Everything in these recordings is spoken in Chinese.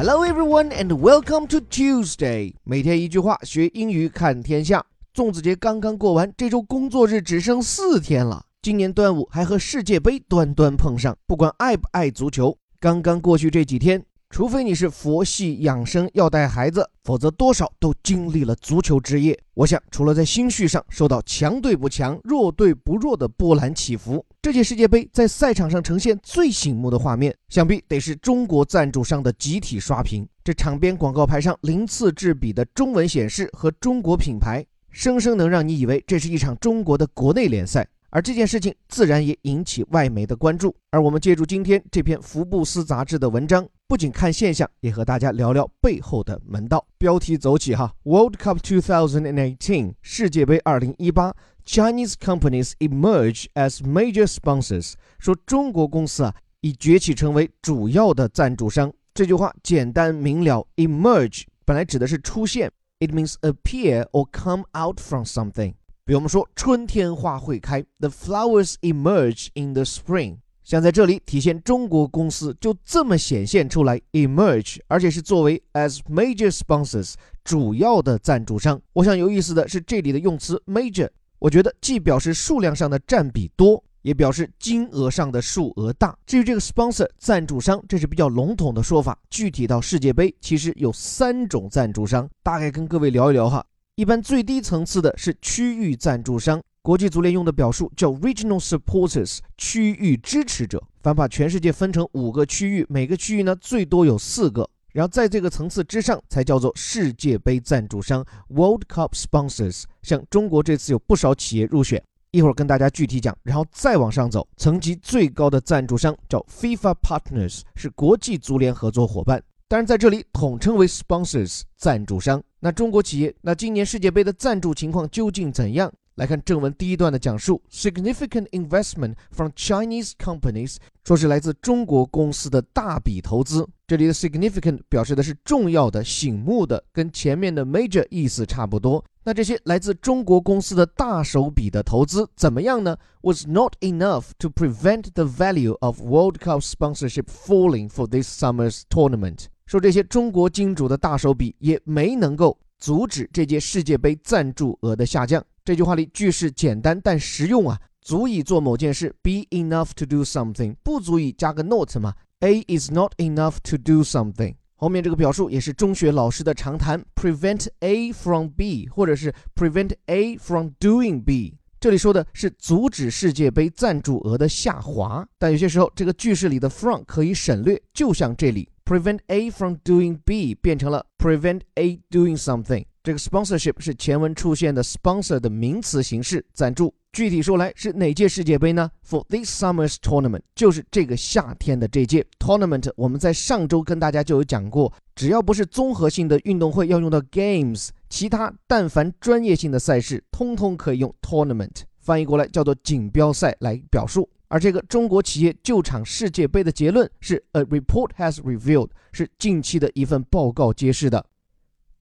Hello everyone and welcome to Tuesday。每天一句话，学英语看天下。粽子节刚刚过完，这周工作日只剩四天了。今年端午还和世界杯端端碰上，不管爱不爱足球，刚刚过去这几天。除非你是佛系养生要带孩子，否则多少都经历了足球之夜。我想，除了在心绪上受到强队不强、弱队不弱的波澜起伏，这届世界杯在赛场上呈现最醒目的画面，想必得是中国赞助商的集体刷屏。这场边广告牌上鳞次栉比的中文显示和中国品牌，生生能让你以为这是一场中国的国内联赛。而这件事情自然也引起外媒的关注。而我们借助今天这篇福布斯杂志的文章。不仅看现象，也和大家聊聊背后的门道。标题走起哈，World Cup 2018世界杯 2018，Chinese companies emerge as major sponsors。说中国公司啊，已崛起成为主要的赞助商。这句话简单明了，emerge 本来指的是出现，it means appear or come out from something。比如我们说春天花会开，the flowers emerge in the spring。像在这里体现中国公司就这么显现出来，emerge，而且是作为 as major sponsors 主要的赞助商。我想有意思的是这里的用词 major，我觉得既表示数量上的占比多，也表示金额上的数额大。至于这个 sponsor 赞助商，这是比较笼统的说法。具体到世界杯，其实有三种赞助商，大概跟各位聊一聊哈。一般最低层次的是区域赞助商。国际足联用的表述叫 regional supporters，区域支持者。反把全世界分成五个区域，每个区域呢最多有四个，然后在这个层次之上才叫做世界杯赞助商 World Cup sponsors。像中国这次有不少企业入选，一会儿跟大家具体讲。然后再往上走，层级最高的赞助商叫 FIFA partners，是国际足联合作伙伴，当然在这里统称为 sponsors 赞助商。那中国企业，那今年世界杯的赞助情况究竟怎样？来看正文第一段的讲述，significant investment from Chinese companies，说是来自中国公司的大笔投资。这里的 significant 表示的是重要的、醒目的，跟前面的 major 意思差不多。那这些来自中国公司的大手笔的投资怎么样呢？Was not enough to prevent the value of World Cup sponsorship falling for this summer's tournament。说这些中国金主的大手笔也没能够阻止这届世界杯赞助额的下降。这句话里句式简单但实用啊，足以做某件事，be enough to do something，不足以加个 not 嘛，A is not enough to do something。后面这个表述也是中学老师的常谈，prevent A from B，或者是 prevent A from doing B。这里说的是阻止世界杯赞助额的下滑，但有些时候这个句式里的 from 可以省略，就像这里 prevent A from doing B 变成了 prevent A doing something。这个 sponsorship 是前文出现的 sponsor 的名词形式，赞助。具体说来是哪届世界杯呢？For this summer's tournament，就是这个夏天的这届 tournament。我们在上周跟大家就有讲过，只要不是综合性的运动会要用到 games，其他但凡专业性的赛事，通通可以用 tournament，翻译过来叫做锦标赛来表述。而这个中国企业救场世界杯的结论是 a report has revealed，是近期的一份报告揭示的。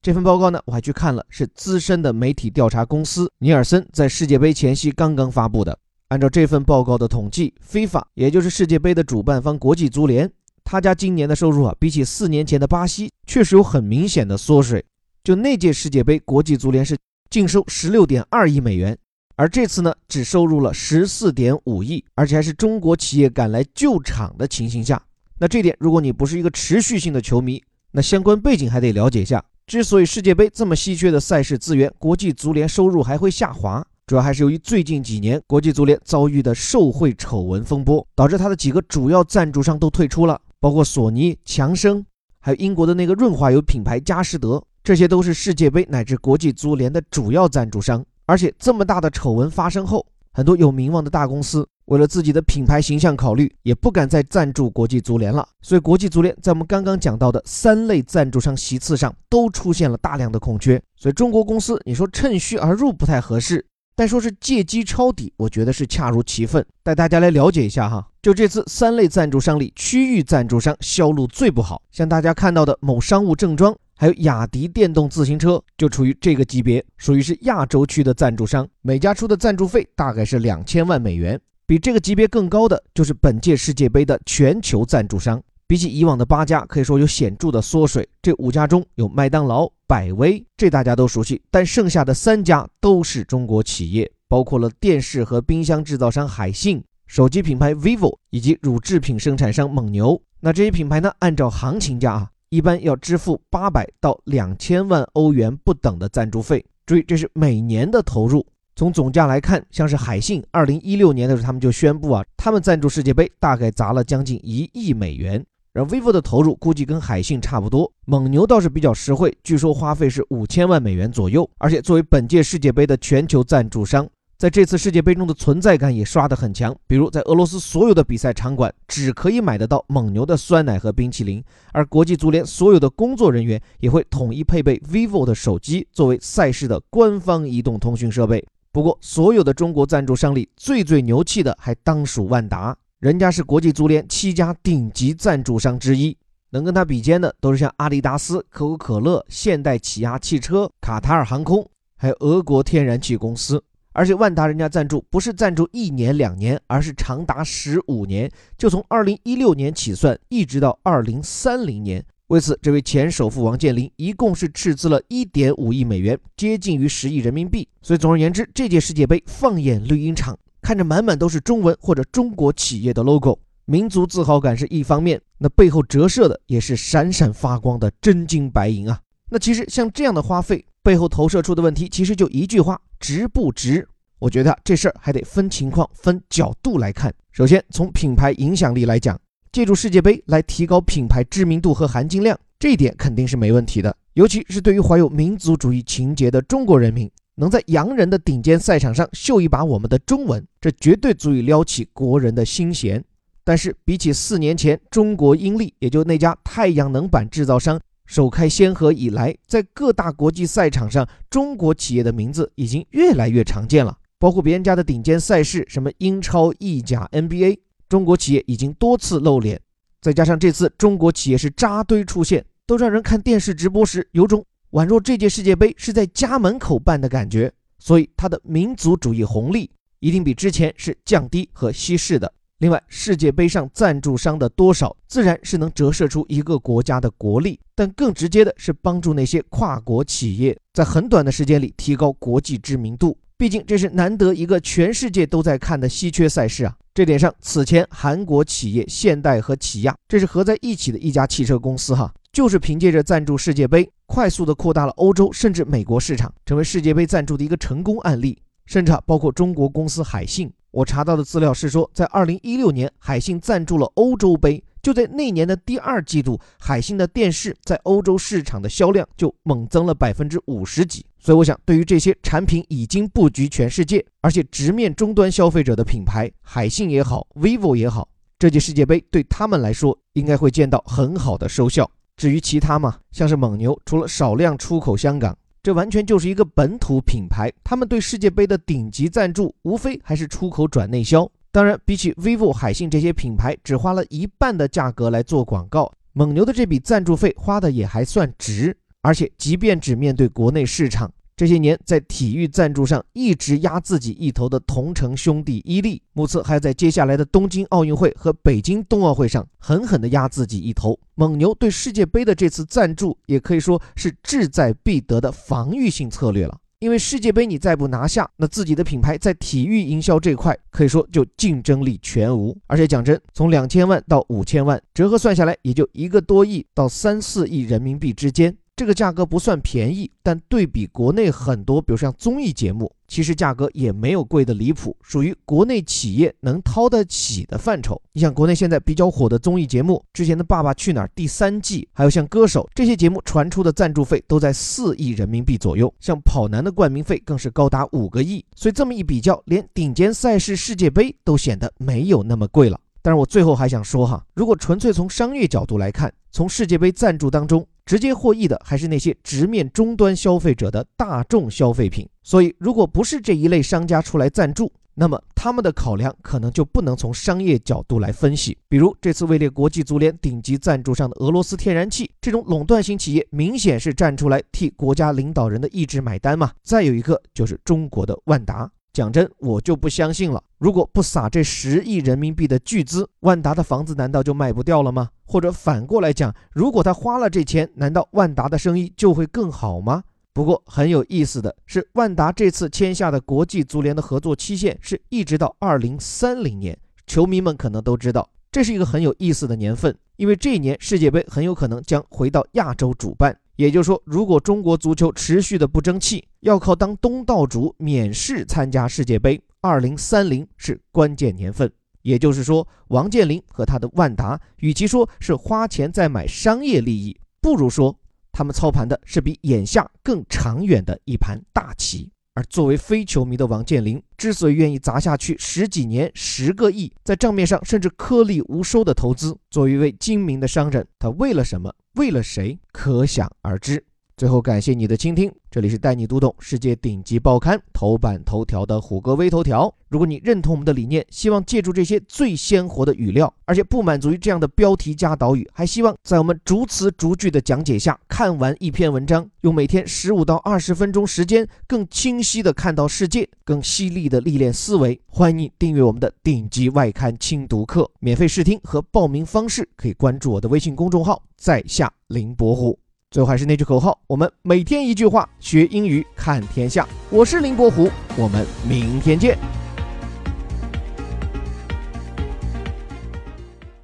这份报告呢，我还去看了，是资深的媒体调查公司尼尔森在世界杯前夕刚刚发布的。按照这份报告的统计，FIFA 也就是世界杯的主办方国际足联，他家今年的收入啊，比起四年前的巴西确实有很明显的缩水。就那届世界杯，国际足联是净收十六点二亿美元，而这次呢，只收入了十四点五亿，而且还是中国企业赶来救场的情形下。那这点，如果你不是一个持续性的球迷，那相关背景还得了解一下。之所以世界杯这么稀缺的赛事资源，国际足联收入还会下滑，主要还是由于最近几年国际足联遭遇的受贿丑闻风波，导致他的几个主要赞助商都退出了，包括索尼、强生，还有英国的那个润滑油品牌佳士得，这些都是世界杯乃至国际足联的主要赞助商。而且这么大的丑闻发生后，很多有名望的大公司。为了自己的品牌形象考虑，也不敢再赞助国际足联了。所以，国际足联在我们刚刚讲到的三类赞助商席次上都出现了大量的空缺。所以，中国公司你说趁虚而入不太合适，但说是借机抄底，我觉得是恰如其分。带大家来了解一下哈，就这次三类赞助商里，区域赞助商销路最不好，像大家看到的某商务正装，还有雅迪电动自行车，就处于这个级别，属于是亚洲区的赞助商，每家出的赞助费大概是两千万美元。比这个级别更高的就是本届世界杯的全球赞助商，比起以往的八家，可以说有显著的缩水。这五家中有麦当劳、百威，这大家都熟悉，但剩下的三家都是中国企业，包括了电视和冰箱制造商海信、手机品牌 vivo 以及乳制品生产商蒙牛。那这些品牌呢，按照行情价啊，一般要支付八百到两千万欧元不等的赞助费。注意，这是每年的投入。从总价来看，像是海信，二零一六年的时候，他们就宣布啊，他们赞助世界杯大概砸了将近一亿美元。而 vivo 的投入估计跟海信差不多。蒙牛倒是比较实惠，据说花费是五千万美元左右。而且作为本届世界杯的全球赞助商，在这次世界杯中的存在感也刷得很强。比如在俄罗斯所有的比赛场馆只可以买得到蒙牛的酸奶和冰淇淋，而国际足联所有的工作人员也会统一配备 vivo 的手机作为赛事的官方移动通讯设备。不过，所有的中国赞助商里最最牛气的还当属万达，人家是国际足联七家顶级赞助商之一，能跟他比肩的都是像阿迪达斯、可口可乐、现代起亚汽车、卡塔尔航空，还有俄国天然气公司。而且万达人家赞助不是赞助一年两年，而是长达十五年，就从二零一六年起算，一直到二零三零年。为此，这位前首富王健林一共是斥资了一点五亿美元，接近于十亿人民币。所以，总而言之，这届世界杯放眼绿茵场，看着满满都是中文或者中国企业的 logo，民族自豪感是一方面，那背后折射的也是闪闪发光的真金白银啊！那其实像这样的花费背后投射出的问题，其实就一句话：值不值？我觉得这事儿还得分情况、分角度来看。首先，从品牌影响力来讲。借助世界杯来提高品牌知名度和含金量，这一点肯定是没问题的。尤其是对于怀有民族主义情节的中国人民，能在洋人的顶尖赛场上秀一把我们的中文，这绝对足以撩起国人的心弦。但是，比起四年前中国英利，也就那家太阳能板制造商首开先河以来，在各大国际赛场上，中国企业的名字已经越来越常见了。包括别人家的顶尖赛事，什么英超、意甲、NBA。中国企业已经多次露脸，再加上这次中国企业是扎堆出现，都让人看电视直播时有种宛若这届世界杯是在家门口办的感觉。所以它的民族主义红利一定比之前是降低和稀释的。另外，世界杯上赞助商的多少，自然是能折射出一个国家的国力，但更直接的是帮助那些跨国企业在很短的时间里提高国际知名度。毕竟这是难得一个全世界都在看的稀缺赛事啊！这点上，此前韩国企业现代和起亚，这是合在一起的一家汽车公司哈，就是凭借着赞助世界杯，快速的扩大了欧洲甚至美国市场，成为世界杯赞助的一个成功案例。甚至啊包括中国公司海信，我查到的资料是说，在二零一六年，海信赞助了欧洲杯。就在那年的第二季度，海信的电视在欧洲市场的销量就猛增了百分之五十几。所以，我想，对于这些产品已经布局全世界，而且直面终端消费者的品牌，海信也好，vivo 也好，这届世界杯对他们来说应该会见到很好的收效。至于其他嘛，像是蒙牛，除了少量出口香港，这完全就是一个本土品牌。他们对世界杯的顶级赞助，无非还是出口转内销。当然，比起 vivo、海信这些品牌，只花了一半的价格来做广告，蒙牛的这笔赞助费花的也还算值。而且，即便只面对国内市场，这些年在体育赞助上一直压自己一头的同城兄弟伊利，目测还在接下来的东京奥运会和北京冬奥会上狠狠地压自己一头。蒙牛对世界杯的这次赞助，也可以说是志在必得的防御性策略了。因为世界杯你再不拿下，那自己的品牌在体育营销这块可以说就竞争力全无。而且讲真，从两千万到五千万，折合算下来也就一个多亿到三四亿人民币之间。这个价格不算便宜，但对比国内很多，比如像综艺节目，其实价格也没有贵的离谱，属于国内企业能掏得起的范畴。你像国内现在比较火的综艺节目，之前的《爸爸去哪儿》第三季，还有像《歌手》这些节目传出的赞助费都在四亿人民币左右，像跑男的冠名费更是高达五个亿。所以这么一比较，连顶尖赛事世界杯都显得没有那么贵了。但是我最后还想说哈，如果纯粹从商业角度来看，从世界杯赞助当中。直接获益的还是那些直面终端消费者的大众消费品，所以如果不是这一类商家出来赞助，那么他们的考量可能就不能从商业角度来分析。比如这次位列国际足联顶级赞助商的俄罗斯天然气，这种垄断型企业明显是站出来替国家领导人的意志买单嘛。再有一个就是中国的万达，讲真，我就不相信了，如果不撒这十亿人民币的巨资，万达的房子难道就卖不掉了吗？或者反过来讲，如果他花了这钱，难道万达的生意就会更好吗？不过很有意思的是，万达这次签下的国际足联的合作期限是一直到二零三零年。球迷们可能都知道，这是一个很有意思的年份，因为这一年世界杯很有可能将回到亚洲主办。也就是说，如果中国足球持续的不争气，要靠当东道主免试参加世界杯。二零三零是关键年份，也就是说，王健林和他的万达，与其说是花钱在买商业利益，不如说他们操盘的是比眼下更长远的一盘大棋。而作为非球迷的王健林，之所以愿意砸下去十几年、十个亿，在账面上甚至颗粒无收的投资，作为一位精明的商人，他为了什么？为了谁？可想而知。最后，感谢你的倾听。这里是带你读懂世界顶级报刊头版头条的虎哥微头条。如果你认同我们的理念，希望借助这些最鲜活的语料，而且不满足于这样的标题加导语，还希望在我们逐词逐句的讲解下，看完一篇文章，用每天十五到二十分钟时间，更清晰的看到世界，更犀利的历练思维。欢迎你订阅我们的顶级外刊精读课，免费试听和报名方式可以关注我的微信公众号，在下林伯虎。最后还是那句口号：我们每天一句话，学英语看天下。我是林伯虎，我们明天见。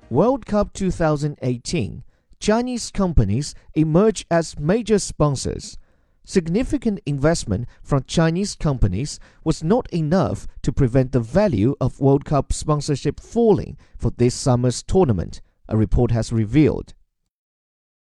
World Cup 2018 Chinese companies emerge as major sponsors. Significant investment from Chinese companies was not enough to prevent the value of World Cup sponsorship falling for this summer's tournament, a report has revealed.